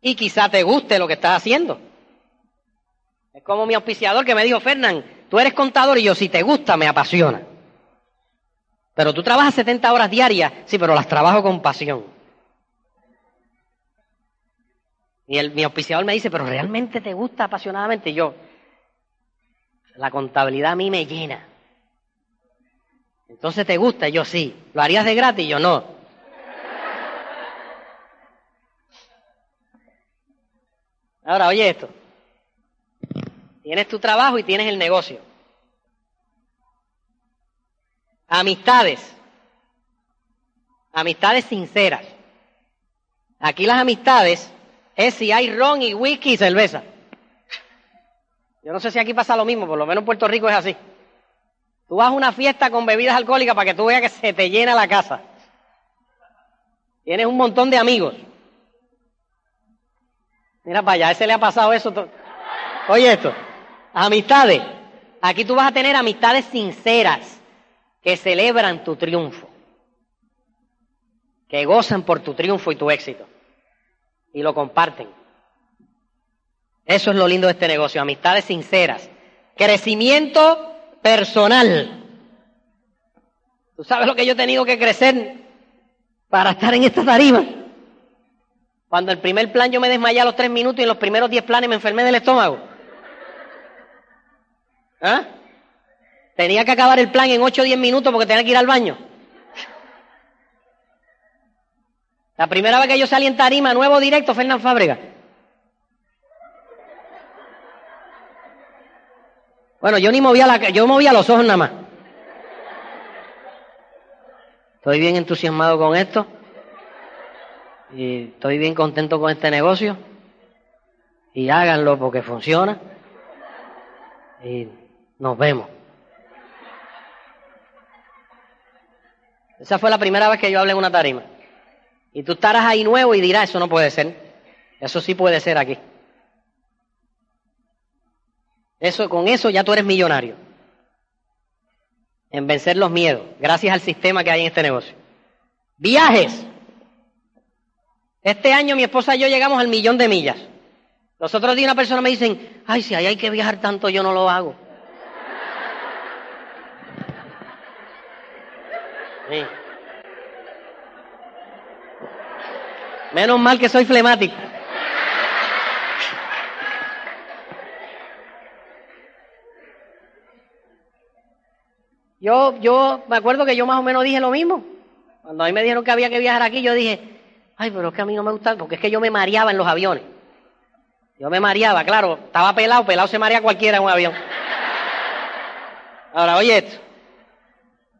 y quizá te guste lo que estás haciendo. Es como mi auspiciador que me dijo, Fernán, tú eres contador y yo, si te gusta, me apasiona. Pero tú trabajas 70 horas diarias, sí, pero las trabajo con pasión. Y el, mi auspiciador me dice, pero ¿realmente te gusta apasionadamente? Y yo, la contabilidad a mí me llena. Entonces te gusta, y yo sí. ¿Lo harías de gratis? Y yo no. Ahora, oye esto. Tienes tu trabajo y tienes el negocio. Amistades. Amistades sinceras. Aquí las amistades es si hay ron y whisky y cerveza. Yo no sé si aquí pasa lo mismo, por lo menos en Puerto Rico es así. Tú vas a una fiesta con bebidas alcohólicas para que tú veas que se te llena la casa. Tienes un montón de amigos. Mira para allá, a ese le ha pasado eso. Oye esto, amistades. Aquí tú vas a tener amistades sinceras que celebran tu triunfo. que gozan por tu triunfo y tu éxito. Y lo comparten. Eso es lo lindo de este negocio, amistades sinceras. Crecimiento personal. ¿Tú sabes lo que yo he tenido que crecer para estar en esta tarima? Cuando el primer plan yo me desmayé a los tres minutos y en los primeros diez planes me enfermé del estómago. ¿Ah? Tenía que acabar el plan en ocho o diez minutos porque tenía que ir al baño. La primera vez que yo salí en tarima, nuevo directo, Fernán Fábrega. Bueno, yo ni movía la, yo movía los ojos nada más. Estoy bien entusiasmado con esto. Y estoy bien contento con este negocio. Y háganlo porque funciona. Y nos vemos. Esa fue la primera vez que yo hablé en una tarima. Y tú estarás ahí nuevo y dirás, eso no puede ser. Eso sí puede ser aquí. Eso, con eso ya tú eres millonario. En vencer los miedos, gracias al sistema que hay en este negocio. Viajes. Este año mi esposa y yo llegamos al millón de millas. Los otros días una persona me dicen, ay, si ahí hay que viajar tanto, yo no lo hago. Menos mal que soy flemático. Yo, yo me acuerdo que yo más o menos dije lo mismo. Cuando a mí me dijeron que había que viajar aquí, yo dije, ay, pero es que a mí no me gusta, porque es que yo me mareaba en los aviones. Yo me mareaba, claro, estaba pelado, pelado se marea cualquiera en un avión. Ahora, oye esto.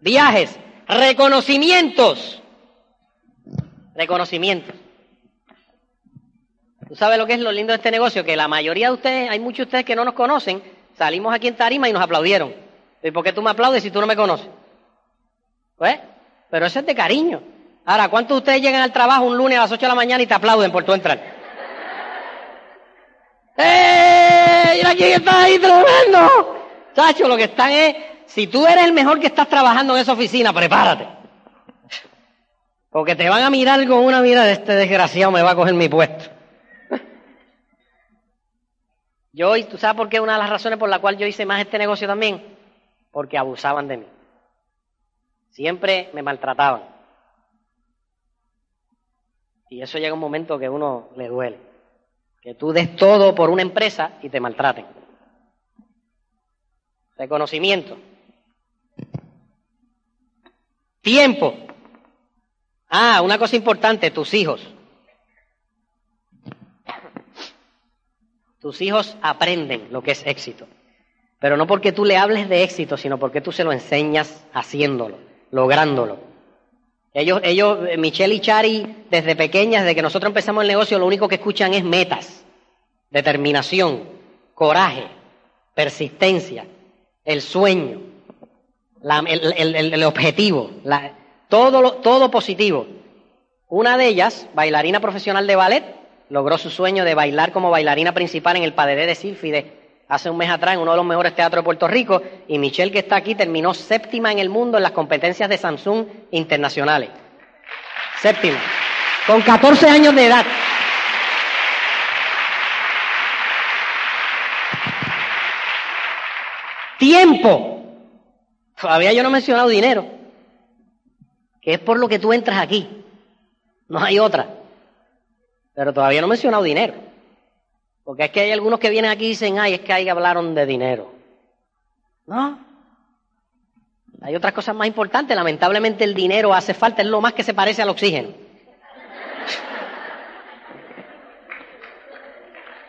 Viajes, reconocimientos. Reconocimientos. ¿Tú sabes lo que es lo lindo de este negocio? Que la mayoría de ustedes, hay muchos de ustedes que no nos conocen, salimos aquí en Tarima y nos aplaudieron. ¿Y por qué tú me aplaudes si tú no me conoces? Pues, pero eso es de cariño. Ahora, ¿cuántos de ustedes llegan al trabajo un lunes a las 8 de la mañana y te aplauden por tu entrar? ¡Eh! ¡Mira quién está ahí tremendo! Chacho, lo que están es, si tú eres el mejor que estás trabajando en esa oficina, prepárate. Porque te van a mirar con una mirada de este desgraciado me va a coger mi puesto. Yo, ¿tú sabes por qué? Una de las razones por la cual yo hice más este negocio también porque abusaban de mí. Siempre me maltrataban. Y eso llega un momento que uno le duele. Que tú des todo por una empresa y te maltraten. Reconocimiento. Tiempo. Ah, una cosa importante, tus hijos. Tus hijos aprenden lo que es éxito. Pero no porque tú le hables de éxito, sino porque tú se lo enseñas haciéndolo, lográndolo. Ellos, ellos, Michelle y Chari, desde pequeñas, desde que nosotros empezamos el negocio, lo único que escuchan es metas, determinación, coraje, persistencia, el sueño, el, objetivo, todo, todo positivo. Una de ellas, bailarina profesional de ballet, logró su sueño de bailar como bailarina principal en el Padre de Sílfide hace un mes atrás en uno de los mejores teatros de Puerto Rico y Michelle que está aquí terminó séptima en el mundo en las competencias de Samsung internacionales. Séptima. Con 14 años de edad. Tiempo. Todavía yo no he mencionado dinero. Que es por lo que tú entras aquí. No hay otra. Pero todavía no he mencionado dinero. Porque es que hay algunos que vienen aquí y dicen, ay, es que ahí hablaron de dinero. No. Hay otras cosas más importantes. Lamentablemente el dinero hace falta, es lo más que se parece al oxígeno.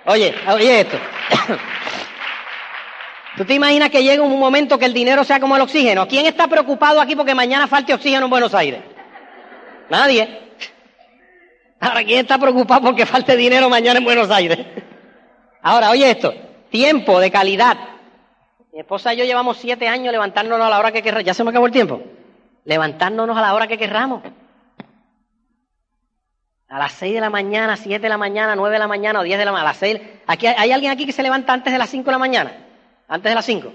Oye, oye esto. ¿Tú te imaginas que llegue un momento que el dinero sea como el oxígeno? ¿Quién está preocupado aquí porque mañana falte oxígeno en Buenos Aires? Nadie. Ahora, ¿quién está preocupado porque falte dinero mañana en Buenos Aires? Ahora, oye esto, tiempo de calidad. Mi esposa y yo llevamos siete años levantándonos a la hora que querramos. ¿Ya se me acabó el tiempo? Levantándonos a la hora que querramos. A las seis de la mañana, siete de la mañana, nueve de la mañana o diez de la mañana. A las seis. Aquí, ¿Hay alguien aquí que se levanta antes de las cinco de la mañana? ¿Antes de las cinco?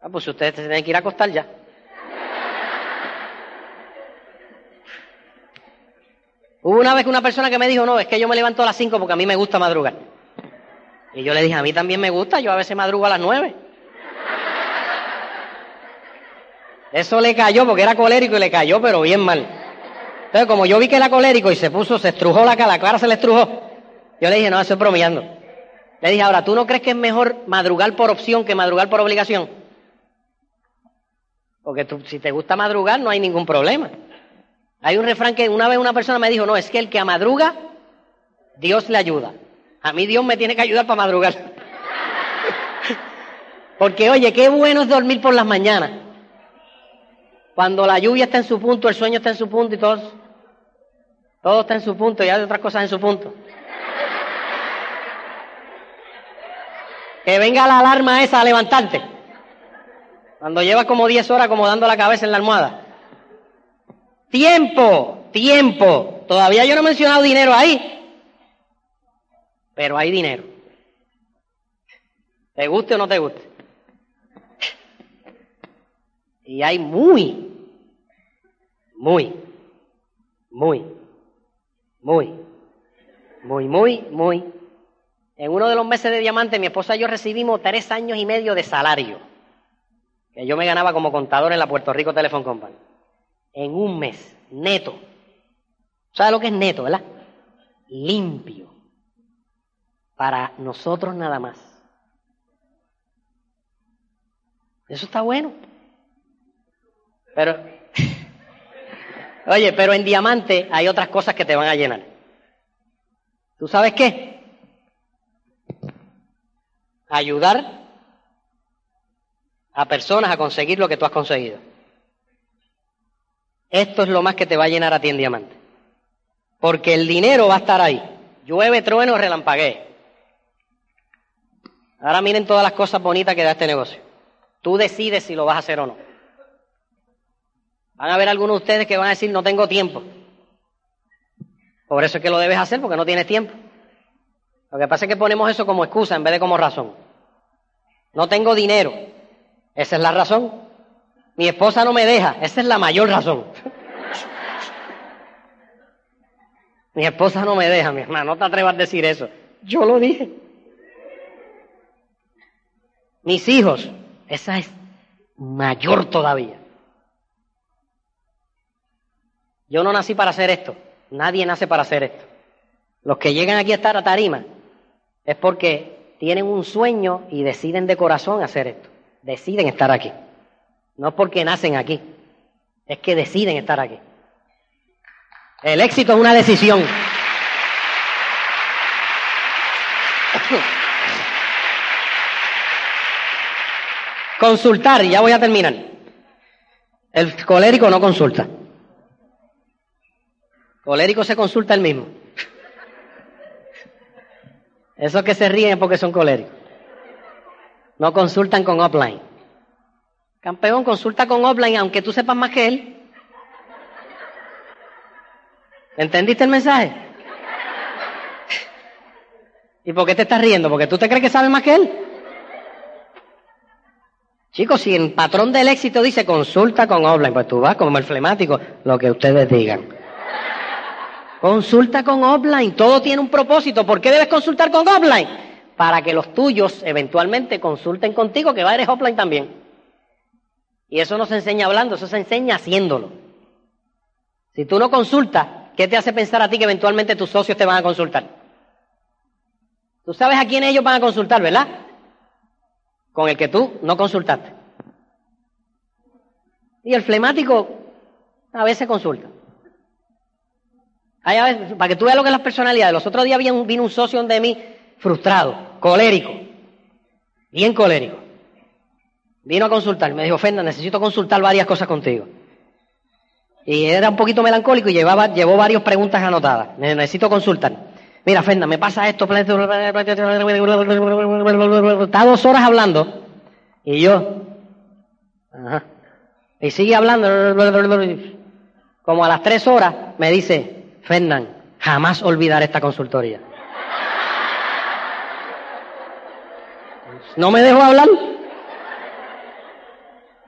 Ah, pues ustedes tienen que ir a acostar ya. Hubo una vez que una persona que me dijo, no, es que yo me levanto a las 5 porque a mí me gusta madrugar. Y yo le dije, a mí también me gusta, yo a veces madrugo a las 9. Eso le cayó porque era colérico y le cayó, pero bien mal. Entonces, como yo vi que era colérico y se puso, se estrujó la cara, la se le estrujó, yo le dije, no, eso es bromeando. Le dije, ahora, ¿tú no crees que es mejor madrugar por opción que madrugar por obligación? Porque tú, si te gusta madrugar, no hay ningún problema. Hay un refrán que una vez una persona me dijo, no, es que el que madruga, Dios le ayuda. A mí Dios me tiene que ayudar para madrugar. Porque oye, qué bueno es dormir por las mañanas. Cuando la lluvia está en su punto, el sueño está en su punto y todo, todo está en su punto y hay otras cosas en su punto. Que venga la alarma esa a levantarte. Cuando lleva como 10 horas como dando la cabeza en la almohada. Tiempo, tiempo. Todavía yo no he mencionado dinero ahí. Pero hay dinero. ¿Te guste o no te guste? Y hay muy, muy, muy, muy, muy, muy, muy, en uno de los meses de diamante, mi esposa y yo recibimos tres años y medio de salario, que yo me ganaba como contador en la Puerto Rico Telephone Company. En un mes, neto. ¿Sabes lo que es neto, verdad? Limpio. Para nosotros nada más. Eso está bueno. Pero, oye, pero en diamante hay otras cosas que te van a llenar. ¿Tú sabes qué? ayudar a personas a conseguir lo que tú has conseguido. Esto es lo más que te va a llenar a ti en diamante. Porque el dinero va a estar ahí. Llueve, trueno, relampaguee. Ahora miren todas las cosas bonitas que da este negocio. Tú decides si lo vas a hacer o no. Van a haber algunos de ustedes que van a decir, no tengo tiempo. Por eso es que lo debes hacer, porque no tienes tiempo. Lo que pasa es que ponemos eso como excusa en vez de como razón. No tengo dinero. Esa es la razón. Mi esposa no me deja. Esa es la mayor razón. mi esposa no me deja, mi hermano. No te atrevas a decir eso. Yo lo dije. Mis hijos. Esa es mayor todavía. Yo no nací para hacer esto. Nadie nace para hacer esto. Los que llegan aquí a estar a tarima es porque tienen un sueño y deciden de corazón hacer esto. Deciden estar aquí. No es porque nacen aquí, es que deciden estar aquí. El éxito es una decisión. Consultar, ya voy a terminar. El colérico no consulta. Colérico se consulta el mismo. Esos que se ríen porque son coléricos. No consultan con offline. Campeón, consulta con offline aunque tú sepas más que él. ¿Entendiste el mensaje? ¿Y por qué te estás riendo? ¿Porque tú te crees que sabes más que él? Chicos, si el patrón del éxito dice consulta con offline, pues tú vas como el flemático, lo que ustedes digan. Consulta con offline, todo tiene un propósito. ¿Por qué debes consultar con offline? Para que los tuyos eventualmente consulten contigo, que va eres offline también. Y eso no se enseña hablando, eso se enseña haciéndolo. Si tú no consultas, ¿qué te hace pensar a ti que eventualmente tus socios te van a consultar? Tú sabes a quién ellos van a consultar, ¿verdad? Con el que tú no consultaste. Y el flemático a veces consulta para que tú veas lo que es la personalidad. Los otros días vino un socio de mí frustrado, colérico, bien colérico. Vino a consultar, me dijo, Fenda, necesito consultar varias cosas contigo. Y era un poquito melancólico y llevaba, llevó varias preguntas anotadas. Necesito consultar. Mira, Fenda, me pasa esto. Está dos horas hablando. Y yo. Y sigue hablando. Como a las tres horas me dice, Fernán, jamás olvidar esta consultoría. No me dejó hablar.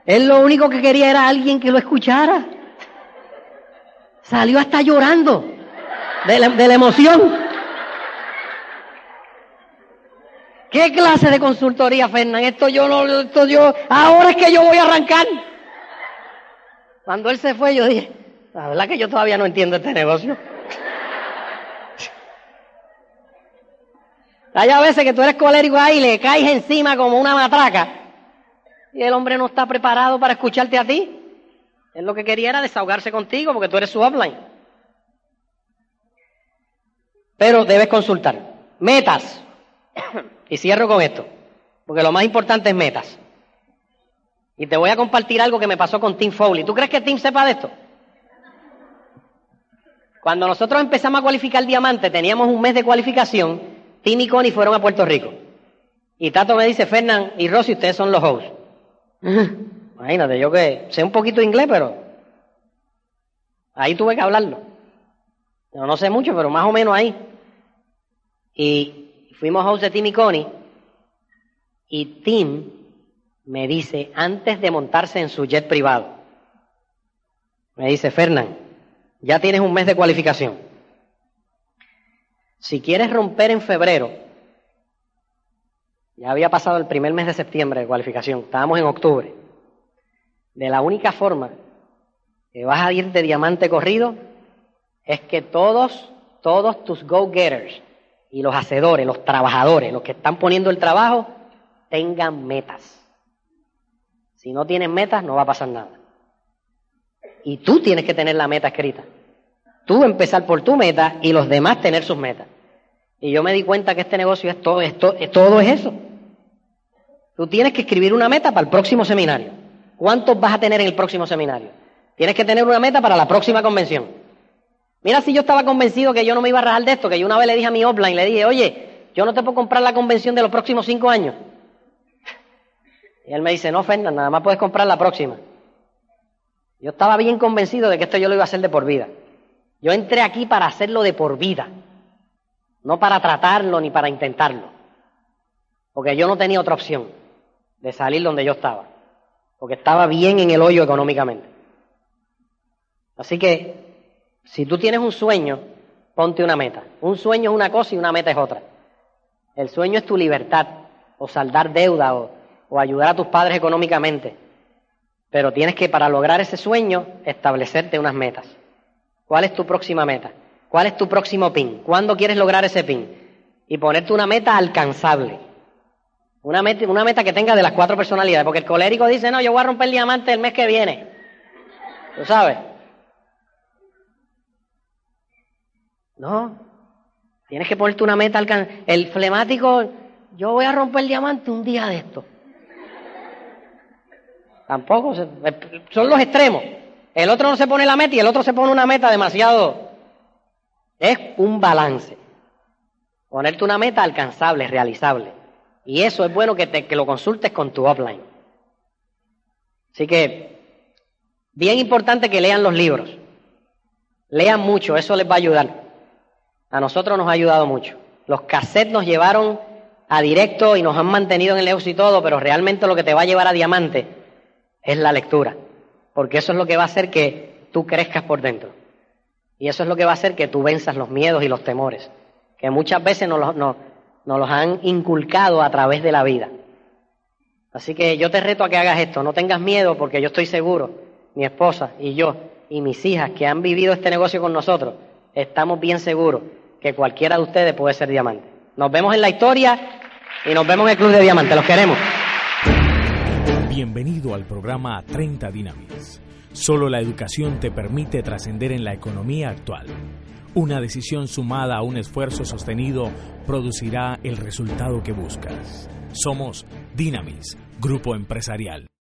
Él lo único que quería era alguien que lo escuchara. Salió hasta llorando. de la, de la emoción. ¿Qué clase de consultoría, Fernán? Esto yo no, esto yo, ahora es que yo voy a arrancar. Cuando él se fue, yo dije, la verdad que yo todavía no entiendo este negocio. Hay a veces que tú eres colérico ahí y le caes encima como una matraca y el hombre no está preparado para escucharte a ti. Él lo que quería era desahogarse contigo porque tú eres su offline. Pero debes consultar. Metas. y cierro con esto, porque lo más importante es metas. Y te voy a compartir algo que me pasó con Tim Foley. ¿Tú crees que Tim sepa de esto? Cuando nosotros empezamos a cualificar diamante, teníamos un mes de cualificación, Tim y Connie fueron a Puerto Rico. Y Tato me dice, Fernán y Rosy, ustedes son los hosts. Imagínate, yo que sé un poquito inglés, pero ahí tuve que hablarlo. Yo no sé mucho, pero más o menos ahí. Y fuimos hosts de Tim y Connie. Y Tim me dice, antes de montarse en su jet privado, me dice, Fernán, ya tienes un mes de cualificación. Si quieres romper en febrero, ya había pasado el primer mes de septiembre de cualificación, estábamos en octubre. De la única forma que vas a ir de diamante corrido es que todos, todos tus go-getters y los hacedores, los trabajadores, los que están poniendo el trabajo, tengan metas. Si no tienen metas, no va a pasar nada. Y tú tienes que tener la meta escrita. Tú empezar por tu meta y los demás tener sus metas. Y yo me di cuenta que este negocio es todo, esto, todo es eso. Tú tienes que escribir una meta para el próximo seminario. ¿Cuántos vas a tener en el próximo seminario? Tienes que tener una meta para la próxima convención. Mira si yo estaba convencido que yo no me iba a rajar de esto, que yo una vez le dije a mi offline, le dije, oye, yo no te puedo comprar la convención de los próximos cinco años. Y él me dice, no, Fernando, nada más puedes comprar la próxima. Yo estaba bien convencido de que esto yo lo iba a hacer de por vida. Yo entré aquí para hacerlo de por vida, no para tratarlo ni para intentarlo. Porque yo no tenía otra opción de salir donde yo estaba. Porque estaba bien en el hoyo económicamente. Así que, si tú tienes un sueño, ponte una meta. Un sueño es una cosa y una meta es otra. El sueño es tu libertad, o saldar deuda, o, o ayudar a tus padres económicamente. Pero tienes que, para lograr ese sueño, establecerte unas metas. ¿Cuál es tu próxima meta? ¿Cuál es tu próximo pin? ¿Cuándo quieres lograr ese pin? Y ponerte una meta alcanzable. Una meta, una meta que tenga de las cuatro personalidades. Porque el colérico dice, no, yo voy a romper el diamante el mes que viene. ¿Tú sabes? No. Tienes que ponerte una meta alcanzable. El flemático, yo voy a romper el diamante un día de esto. Tampoco. Son los extremos. El otro no se pone la meta y el otro se pone una meta demasiado. Es un balance. Ponerte una meta alcanzable, realizable. Y eso es bueno que, te, que lo consultes con tu offline. Así que, bien importante que lean los libros. Lean mucho, eso les va a ayudar. A nosotros nos ha ayudado mucho. Los cassettes nos llevaron a directo y nos han mantenido en el EUS y todo, pero realmente lo que te va a llevar a diamante es la lectura porque eso es lo que va a hacer que tú crezcas por dentro. Y eso es lo que va a hacer que tú venzas los miedos y los temores, que muchas veces nos los, nos, los han inculcado a través de la vida. Así que yo te reto a que hagas esto, no tengas miedo porque yo estoy seguro, mi esposa y yo y mis hijas que han vivido este negocio con nosotros, estamos bien seguros que cualquiera de ustedes puede ser diamante. Nos vemos en la historia y nos vemos en el Club de Diamante, los queremos. Bienvenido al programa 30 Dynamis. Solo la educación te permite trascender en la economía actual. Una decisión sumada a un esfuerzo sostenido producirá el resultado que buscas. Somos Dynamis, Grupo Empresarial.